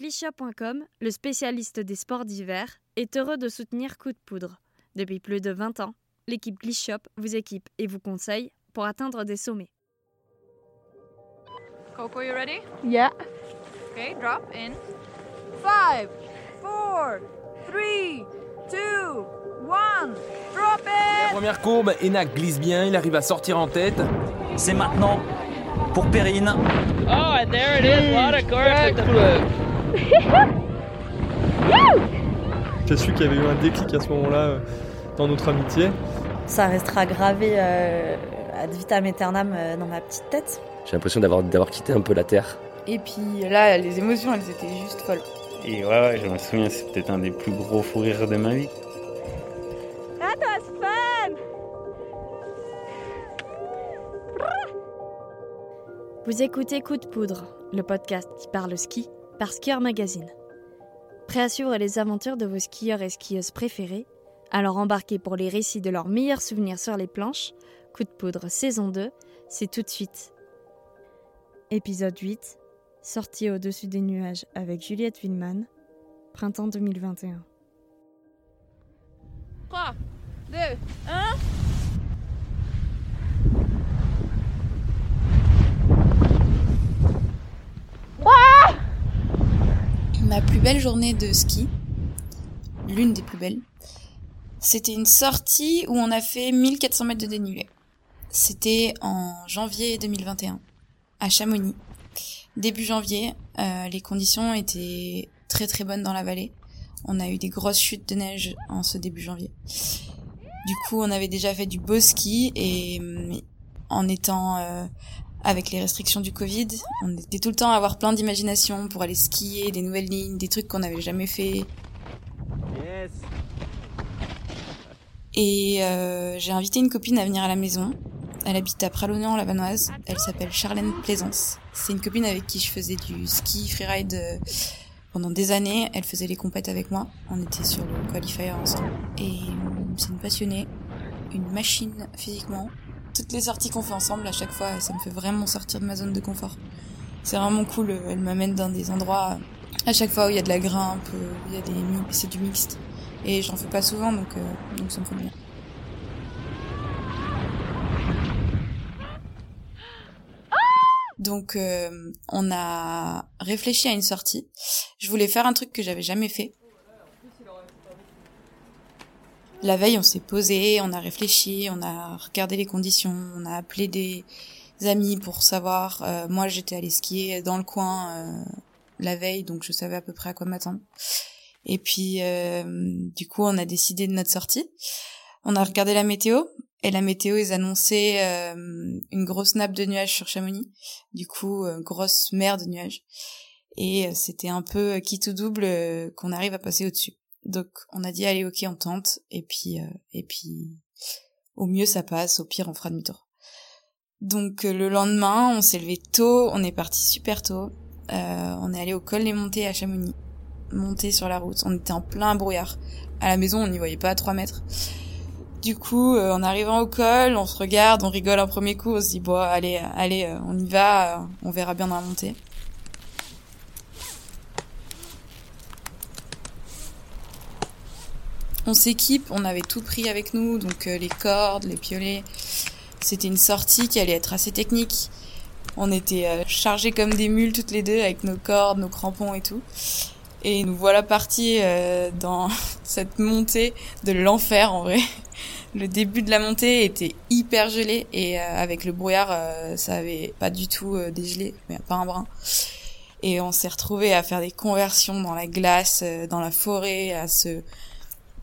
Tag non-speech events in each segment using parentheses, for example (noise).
Clichat.com, le spécialiste des sports d'hiver, est heureux de soutenir Coup de Poudre. Depuis plus de 20 ans, l'équipe Clichat vous équipe et vous conseille pour atteindre des sommets. Coco, you ready? Yeah. Okay, drop in. Five, four, three, two, one. Drop it! Première courbe, Enak glisse bien, il arrive à sortir en tête. C'est maintenant pour Perrine. Oh, and there it is. With the J'ai su qu'il y avait eu un déclic à ce moment-là euh, dans notre amitié. Ça restera gravé euh, ad vitam aeternam euh, dans ma petite tête. J'ai l'impression d'avoir, d'avoir quitté un peu la Terre. Et puis là, les émotions, elles étaient juste folles. Et ouais, ouais, je me souviens, c'est peut-être un des plus gros fous rires de ma vie. That was fun! Vous écoutez Coup de Poudre, le podcast qui parle ski par Skieur Magazine. Prêt à suivre les aventures de vos skieurs et skieuses préférés Alors embarquez pour les récits de leurs meilleurs souvenirs sur les planches. Coup de Poudre saison 2, c'est tout de suite. Épisode 8, sortie au-dessus des nuages avec Juliette Villeman, printemps 2021. 3, 2, 1. Ma plus belle journée de ski, l'une des plus belles, c'était une sortie où on a fait 1400 mètres de dénivelé. C'était en janvier 2021, à Chamonix. Début janvier, euh, les conditions étaient très très bonnes dans la vallée. On a eu des grosses chutes de neige en ce début janvier. Du coup, on avait déjà fait du beau ski et hum, en étant euh, avec les restrictions du Covid, on était tout le temps à avoir plein d'imagination pour aller skier, des nouvelles lignes, des trucs qu'on n'avait jamais fait. Et euh, j'ai invité une copine à venir à la maison. Elle habite à Pralognan, la Vanoise. Elle s'appelle Charlène Plaisance. C'est une copine avec qui je faisais du ski freeride euh, pendant des années. Elle faisait les compètes avec moi. On était sur le qualifier ensemble. Et euh, c'est une passionnée, une machine physiquement. Toutes les sorties qu'on fait ensemble, à chaque fois, ça me fait vraiment sortir de ma zone de confort. C'est vraiment cool. Elle m'amène dans des endroits à chaque fois où il y a de la grimpe, où il y a des c'est du mixte. Et j'en fais pas souvent, donc, euh, donc ça me fait bien. Donc euh, on a réfléchi à une sortie. Je voulais faire un truc que j'avais jamais fait. La veille, on s'est posé, on a réfléchi, on a regardé les conditions, on a appelé des amis pour savoir. Euh, moi, j'étais allée skier dans le coin euh, la veille, donc je savais à peu près à quoi m'attendre. Et puis, euh, du coup, on a décidé de notre sortie. On a regardé la météo, et la météo, ils annonçaient euh, une grosse nappe de nuages sur Chamonix. Du coup, euh, grosse mer de nuages. Et euh, c'était un peu qui tout double qu'on arrive à passer au-dessus. Donc, on a dit, allez, ok, on tente. Et puis, euh, et puis, au mieux, ça passe. Au pire, on fera demi-tour. Donc, euh, le lendemain, on s'est levé tôt. On est parti super tôt. Euh, on est allé au col des montées à Chamonix. Monter sur la route. On était en plein brouillard. À la maison, on n'y voyait pas à 3 mètres. Du coup, euh, en arrivant au col, on se regarde, on rigole un premier coup, on se dit bon, allez, allez, on y va, on verra bien dans la montée. On s'équipe, on avait tout pris avec nous, donc euh, les cordes, les piolets. C'était une sortie qui allait être assez technique. On était euh, chargés comme des mules toutes les deux avec nos cordes, nos crampons et tout. Et nous voilà partis euh, dans (laughs) cette montée de l'enfer en vrai. Le début de la montée était hyper gelé et avec le brouillard, ça avait pas du tout dégelé, mais pas un brin. Et on s'est retrouvés à faire des conversions dans la glace, dans la forêt, à se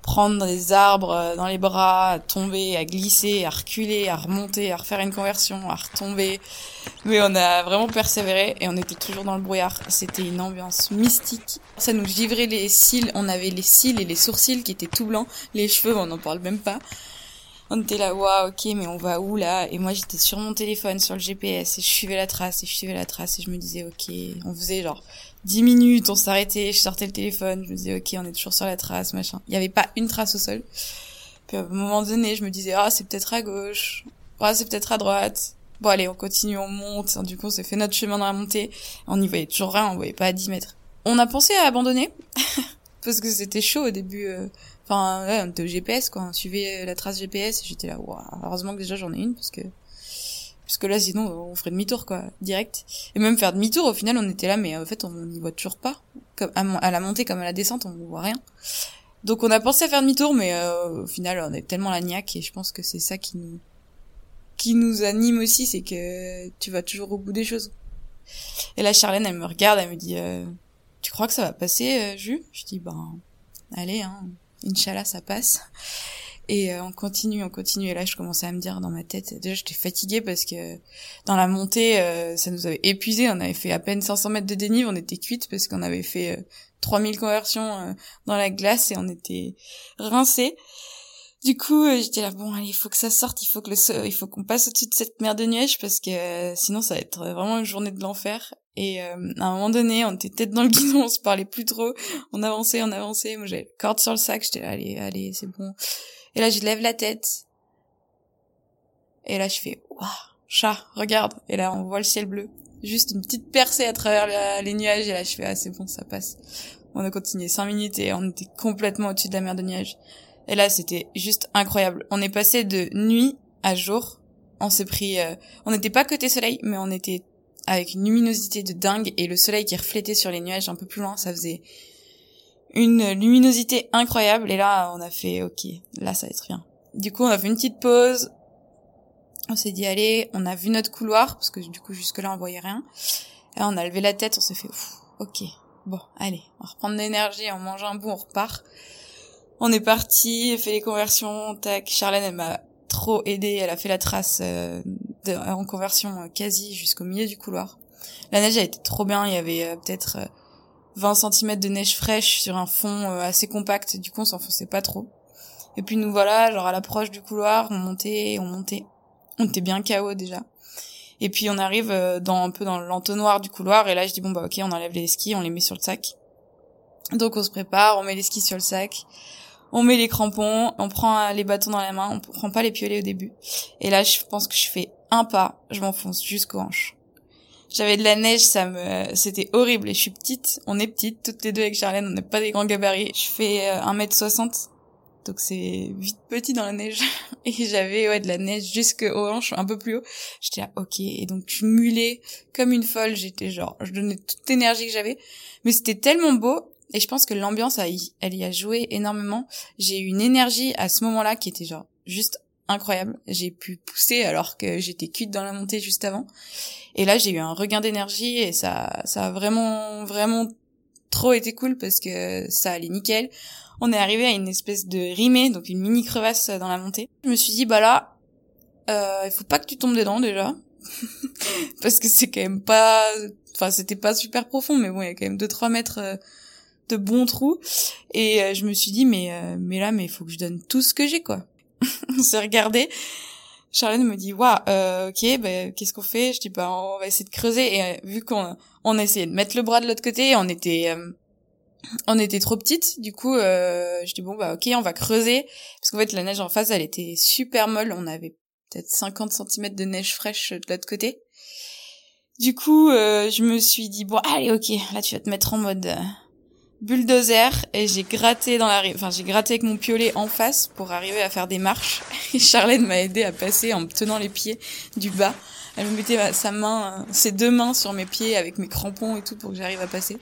prendre des arbres euh, dans les bras, à tomber, à glisser, à reculer, à remonter, à refaire une conversion, à retomber. Mais on a vraiment persévéré et on était toujours dans le brouillard. C'était une ambiance mystique. Ça nous givrait les cils. On avait les cils et les sourcils qui étaient tout blancs. Les cheveux, on n'en parle même pas. On était là, waouh, ok, mais on va où là? Et moi, j'étais sur mon téléphone, sur le GPS, et je suivais la trace, et je suivais la trace, et je me disais, ok, on faisait genre 10 minutes, on s'arrêtait, je sortais le téléphone, je me disais, ok, on est toujours sur la trace, machin. Il n'y avait pas une trace au sol. Puis à un moment donné, je me disais, ah, c'est peut-être à gauche, ah, c'est peut-être à droite. Bon, allez, on continue, on monte. Du coup, on s'est fait notre chemin dans la montée. On n'y voyait toujours rien, on voyait pas à 10 mètres. On a pensé à abandonner (laughs) parce que c'était chaud au début. euh. Enfin, ouais, on était au GPS quoi, on suivait la trace GPS. J'étais là, Ouah, heureusement que déjà j'en ai une parce que parce que là sinon on ferait demi-tour quoi, direct. Et même faire demi-tour, au final on était là, mais en fait on n'y voit toujours pas. À, la montée comme à la descente, on voit rien. Donc on a pensé à faire demi-tour, mais euh, au final on est tellement la niaque et je pense que c'est ça qui nous qui nous anime aussi, c'est que tu vas toujours au bout des choses. Et là Charlène elle me regarde, elle me dit euh, tu crois que ça va passer, euh, Jus Je dis ben allez hein, Inch'Allah ça passe. Et euh, on continue, on continue. Et là, je commençais à me dire dans ma tête, déjà j'étais fatiguée parce que dans la montée, euh, ça nous avait épuisé. On avait fait à peine 500 mètres de dénive, on était cuite parce qu'on avait fait euh, 3000 conversions euh, dans la glace et on était rincés. Du coup, j'étais là, bon, allez, il faut que ça sorte, il faut que le, il faut qu'on passe au-dessus de cette mer de nuages parce que sinon ça va être vraiment une journée de l'enfer. Et euh, à un moment donné, on était tête dans le guidon, on se parlait plus trop, on avançait, on avançait. Moi, j'avais corde sur le sac, j'étais là, allez, allez, c'est bon. Et là, je lève la tête. Et là, je fais, waouh, chat, regarde. Et là, on voit le ciel bleu. Juste une petite percée à travers les nuages. Et là, je fais, ah, c'est bon, ça passe. On a continué cinq minutes et on était complètement au-dessus de la mer de nuages. Et là, c'était juste incroyable. On est passé de nuit à jour. On s'est pris, euh, on n'était pas côté soleil, mais on était avec une luminosité de dingue et le soleil qui reflétait sur les nuages un peu plus loin, ça faisait une luminosité incroyable. Et là, on a fait, ok, là, ça va être bien. Du coup, on a fait une petite pause. On s'est dit, allez, on a vu notre couloir, parce que du coup, jusque-là, on voyait rien. Là, on a levé la tête, on s'est fait, ok, bon, allez, on va reprendre l'énergie, on mange un bout, on repart. On est parti, fait les conversions, tac. Charlène, elle m'a trop aidé, elle a fait la trace euh, en conversion euh, quasi jusqu'au milieu du couloir. La neige a été trop bien, il y avait euh, peut-être euh, 20 cm de neige fraîche sur un fond euh, assez compact, du coup on s'enfonçait pas trop. Et puis nous voilà, genre à l'approche du couloir, on montait, on montait. On était bien KO déjà. Et puis on arrive euh, dans un peu dans l'entonnoir du couloir et là je dis bon bah ok on enlève les skis, on les met sur le sac. Donc on se prépare, on met les skis sur le sac, on met les crampons, on prend euh, les bâtons dans la main, on prend pas les piolets au début. Et là je pense que je fais un pas, je m'enfonce jusqu'aux hanches. J'avais de la neige, ça me, c'était horrible. Et je suis petite, on est petites, toutes les deux avec Charlène, on n'a pas des grands gabarits. Je fais euh, 1m60, donc c'est vite petit dans la neige. (laughs) Et j'avais ouais de la neige jusqu'aux hanches, un peu plus haut. J'étais là, ok. Et donc je mulais comme une folle. J'étais genre, je donnais toute l'énergie que j'avais. Mais c'était tellement beau. Et je pense que l'ambiance, elle y a joué énormément. J'ai eu une énergie à ce moment-là qui était genre juste incroyable. J'ai pu pousser alors que j'étais cuite dans la montée juste avant. Et là, j'ai eu un regain d'énergie et ça, ça a vraiment, vraiment trop été cool parce que ça allait nickel. On est arrivé à une espèce de rimée, donc une mini crevasse dans la montée. Je me suis dit, bah là, euh, il faut pas que tu tombes dedans déjà. (laughs) parce que c'est quand même pas, enfin, c'était pas super profond, mais bon, il y a quand même 2-3 mètres euh, de bons trous. Et euh, je me suis dit, mais, euh, mais là, mais il faut que je donne tout ce que j'ai, quoi. On (laughs) s'est regardé. Charlène me dit waouh euh, ok bah, qu'est-ce qu'on fait? Je dis bah on va essayer de creuser. Et euh, vu qu'on on a essayé de mettre le bras de l'autre côté on était euh, on était trop petites. Du coup euh, je dis bon bah ok on va creuser. Parce qu'en fait la neige en face elle était super molle. On avait peut-être 50 cm de neige fraîche de l'autre côté. Du coup je me suis dit bon allez ok là tu vas te mettre en mode bulldozer et j'ai gratté dans la enfin j'ai gratté avec mon piolet en face pour arriver à faire des marches. (laughs) Et Charlène m'a aidé à passer en me tenant les pieds du bas. Elle me mettait sa main, ses deux mains sur mes pieds avec mes crampons et tout pour que j'arrive à passer.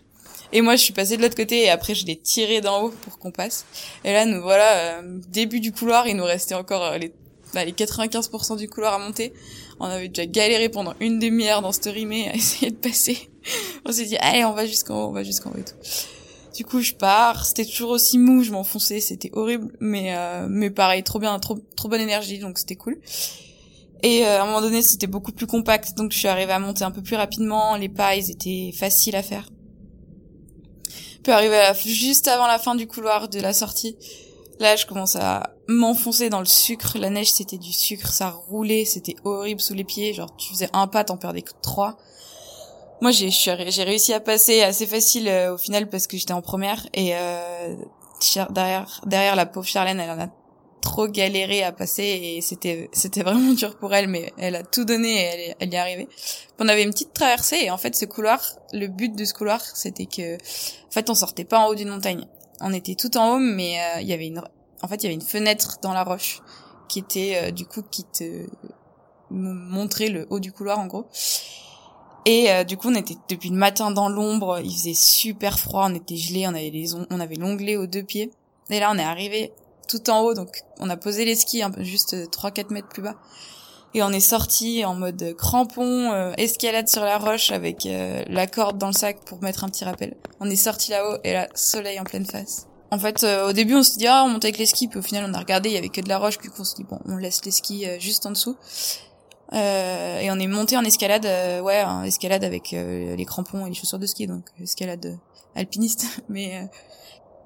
Et moi je suis passée de l'autre côté et après je l'ai tiré d'en haut pour qu'on passe. Et là nous voilà euh, début du couloir, il nous restait encore euh, les bah, les 95% du couloir à monter. On avait déjà galéré pendant une demi-heure dans cette rimée à (laughs) essayer de passer. On s'est dit allez on va jusqu'en haut, on va jusqu'en haut et tout. Du coup, je pars. C'était toujours aussi mou, je m'enfonçais, c'était horrible, mais euh, mais pareil, trop bien, trop trop bonne énergie, donc c'était cool. Et euh, à un moment donné, c'était beaucoup plus compact, donc je suis arrivée à monter un peu plus rapidement. Les pas, ils étaient faciles à faire. Puis arrivé juste avant la fin du couloir de la sortie, là, je commence à m'enfoncer dans le sucre. La neige, c'était du sucre, ça roulait, c'était horrible sous les pieds. Genre, tu faisais un pas, t'en perdais que trois. Moi, j'ai réussi à passer assez facile euh, au final parce que j'étais en première et euh, derrière derrière la pauvre Charlène, elle en a trop galéré à passer et c'était c'était vraiment dur pour elle mais elle a tout donné et elle, y est arrivée. On avait une petite traversée et en fait ce couloir, le but de ce couloir, c'était que en fait on sortait pas en haut d'une montagne. On était tout en haut mais euh, il y avait une en fait il y avait une fenêtre dans la roche qui était euh, du coup qui te montrait le haut du couloir en gros. Et euh, du coup, on était depuis le matin dans l'ombre, il faisait super froid, on était gelés, on avait les on, avait l'onglet aux deux pieds. Et là, on est arrivé tout en haut, donc on a posé les skis un peu juste 3-4 mètres plus bas. Et on est sorti en mode crampon, euh, escalade sur la roche avec euh, la corde dans le sac pour mettre un petit rappel. On est sorti là-haut et là, soleil en pleine face. En fait, euh, au début, on se dit ah, on monte avec les skis, puis au final, on a regardé, il y avait que de la roche, puis on se dit bon, on laisse les skis euh, juste en dessous. Euh, et on est monté en escalade, euh, ouais, en escalade avec euh, les crampons et les chaussures de ski, donc escalade euh, alpiniste, (laughs) mais euh,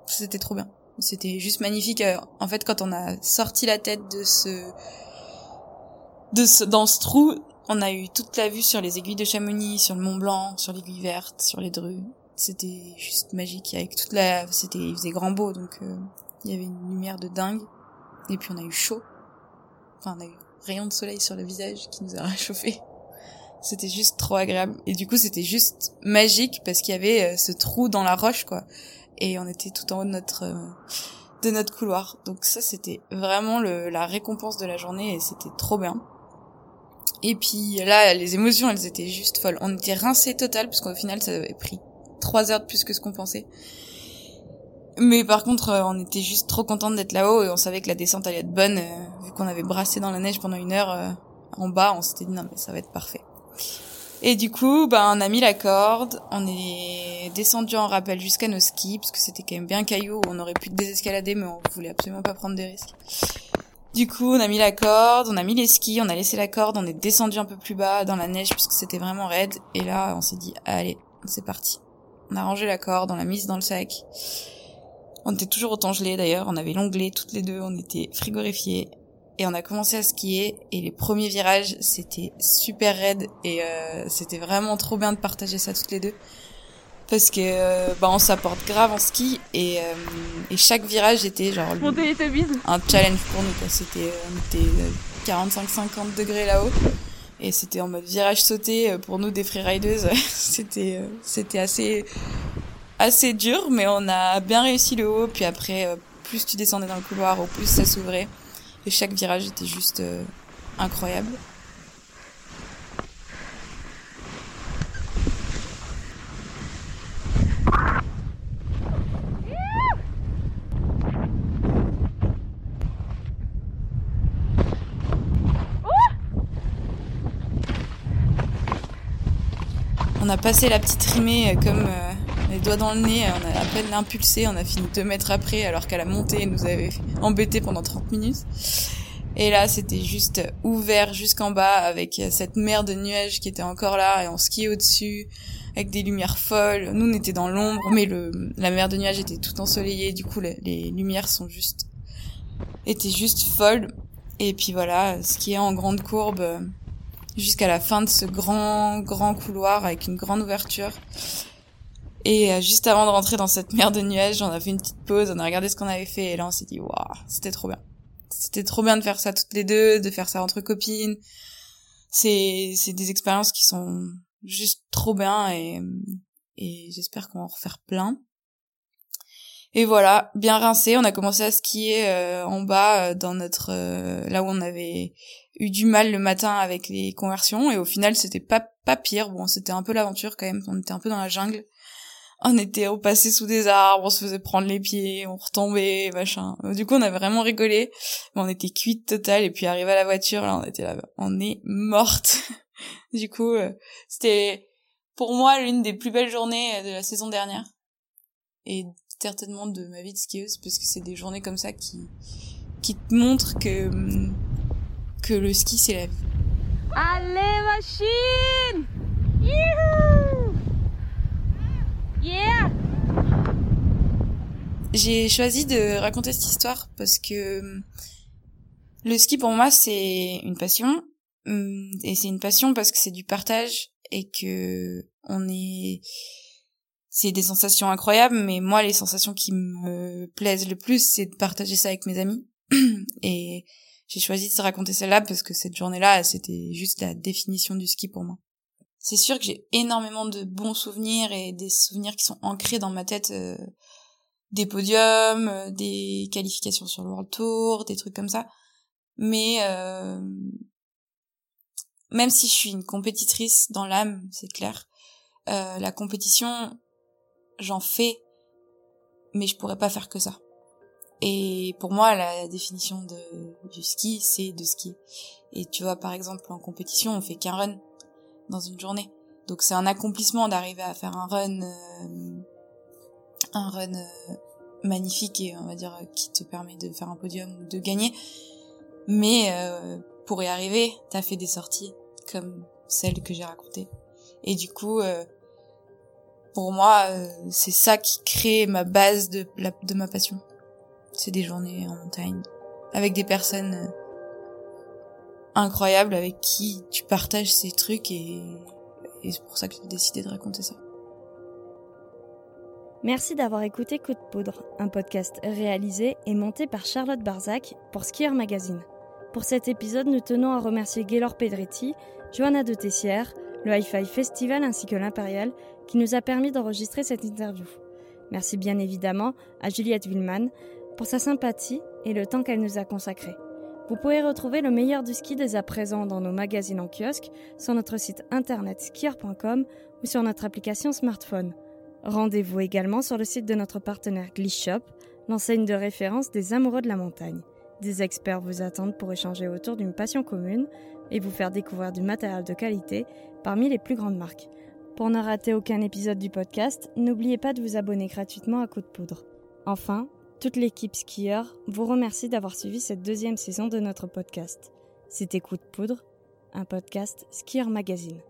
c'était trop bien. C'était juste magnifique. Euh, En fait, quand on a sorti la tête de ce, de ce, dans ce trou, on a eu toute la vue sur les aiguilles de Chamonix, sur le Mont Blanc, sur l'aiguille verte, sur les drues. C'était juste magique. Avec toute la, c'était, il faisait grand beau, donc euh, il y avait une lumière de dingue. Et puis on a eu chaud. Enfin, on a eu rayon de soleil sur le visage qui nous a (laughs) réchauffé. C'était juste trop agréable. Et du coup, c'était juste magique parce qu'il y avait euh, ce trou dans la roche, quoi. Et on était tout en haut de notre euh, de notre couloir. Donc ça, c'était vraiment la récompense de la journée et c'était trop bien. Et puis là, les émotions, elles étaient juste folles. On était rincés total parce qu'au final, ça avait pris trois heures de plus que ce qu'on pensait. Mais par contre, euh, on était juste trop contente d'être là-haut et on savait que la descente allait être bonne. euh, vu qu'on avait brassé dans la neige pendant une heure euh, en bas, on s'était dit non mais ça va être parfait. Et du coup, ben on a mis la corde, on est descendu en rappel jusqu'à nos skis parce que c'était quand même bien caillou, on aurait pu désescalader mais on voulait absolument pas prendre des risques. Du coup, on a mis la corde, on a mis les skis, on a laissé la corde, on est descendu un peu plus bas dans la neige puisque c'était vraiment raide et là, on s'est dit allez, c'est parti. On a rangé la corde, on l'a mise dans le sac. On était toujours autant gelés d'ailleurs, on avait l'onglet toutes les deux, on était frigorifiés. Et on a commencé à skier. Et les premiers virages c'était super raide. Et euh, c'était vraiment trop bien de partager ça toutes les deux. Parce que euh, bah on s'apporte grave en ski. Et, euh, et chaque virage était genre le- un challenge pour nous quoi. C'était euh, on était 45-50 degrés là-haut. Et c'était en mode virage sauté euh, pour nous des freerideuses (laughs) c'était euh, c'était assez assez dur mais on a bien réussi le haut puis après euh, plus tu descendais dans le couloir au plus ça s'ouvrait. Et chaque virage était juste euh, incroyable. On a passé la petite rimée euh, comme les doigts dans le nez, on a à peine impulsé, on a fini deux mètres après alors qu'à la montée nous avait embêté pendant 30 minutes. Et là c'était juste ouvert jusqu'en bas avec cette mer de nuages qui était encore là et on skiait au-dessus avec des lumières folles. Nous on était dans l'ombre mais la mer de nuages était tout ensoleillée, du coup les, lumières sont juste étaient juste folles. Et puis voilà, skier en grande courbe jusqu'à la fin de ce grand grand couloir avec une grande ouverture. Et euh, juste avant de rentrer dans cette mer de nuages, on a fait une petite pause, on a regardé ce qu'on avait fait et là on s'est dit waouh, c'était trop bien. C'était trop bien de faire ça toutes les deux, de faire ça entre copines. C'est c'est des expériences qui sont juste trop bien et et j'espère qu'on va en refaire plein. Et voilà, bien rincé, on a commencé à skier euh, en bas euh, dans notre euh, là où on avait eu du mal le matin avec les conversions et au final c'était pas pas pire. Bon, c'était un peu l'aventure quand même, on était un peu dans la jungle. On était on passait sous des arbres, on se faisait prendre les pieds, on retombait, machin. Du coup, on a vraiment rigolé, mais on était cuite totale et puis arrivé à la voiture, là on était là, on est morte. (laughs) du coup, euh, c'était pour moi l'une des plus belles journées euh, de la saison dernière et certainement de ma vie de skieuse parce que c'est des journées comme ça qui qui te montrent que que le ski c'est la vie. Allez, machine! Youhou! Yeah! J'ai choisi de raconter cette histoire parce que hum, le ski pour moi c'est une passion hum, et c'est une passion parce que c'est du partage et que on est c'est des sensations incroyables mais moi les sensations qui me plaisent le plus c'est de partager ça avec mes amis (clears throat) et j'ai choisi de te raconter celle-là parce que cette journée-là, c'était juste la définition du ski pour moi. C'est sûr que j'ai énormément de bons souvenirs et des souvenirs qui sont ancrés dans ma tête, euh, des podiums, euh, des qualifications sur le World Tour, des trucs comme ça. Mais euh, même si je suis une compétitrice dans l'âme, c'est clair, la compétition, j'en fais, mais je pourrais pas faire que ça. Et pour moi, la définition de, du ski, c'est de skier. Et tu vois, par exemple, en compétition, on fait qu'un run dans une journée. Donc c'est un accomplissement d'arriver à faire un run, euh, un run euh, magnifique et on va dire qui te permet de faire un podium ou de gagner. Mais euh, pour y arriver, t'as fait des sorties comme celle que j'ai racontée. Et du coup, pour moi, c'est ça qui crée ma base de, de ma passion c'est des journées en montagne avec des personnes incroyables avec qui tu partages ces trucs et, c'est pour ça que j'ai décidé de raconter ça. Merci d'avoir écouté Coup de poudre, un podcast réalisé et monté par Charlotte Barzac pour Skier Magazine. Pour cet épisode, nous tenons à remercier Gaylor Pedretti, Johanna de Tessière, le Hi-Fi Festival ainsi que l'Impérial qui nous a permis d'enregistrer cette interview. Merci bien évidemment à Juliette Villeman, pour sa sympathie et le temps qu'elle nous a consacré. Vous pouvez retrouver le meilleur du ski dès à présent dans nos magazines en kiosque, sur notre site internet skier.com ou sur notre application smartphone. Rendez-vous également sur le site de notre partenaire Glishop, l'enseigne de référence des amoureux de la montagne. Des experts vous attendent pour échanger autour d'une passion commune et vous faire découvrir du matériel de qualité parmi les plus grandes marques. Pour ne rater aucun épisode du podcast, n'oubliez pas de vous abonner gratuitement à Coup de Poudre. Enfin, toute l'équipe skieur vous remercie d'avoir suivi cette deuxième saison de notre podcast. C'était Coup de poudre, un podcast Skieur Magazine.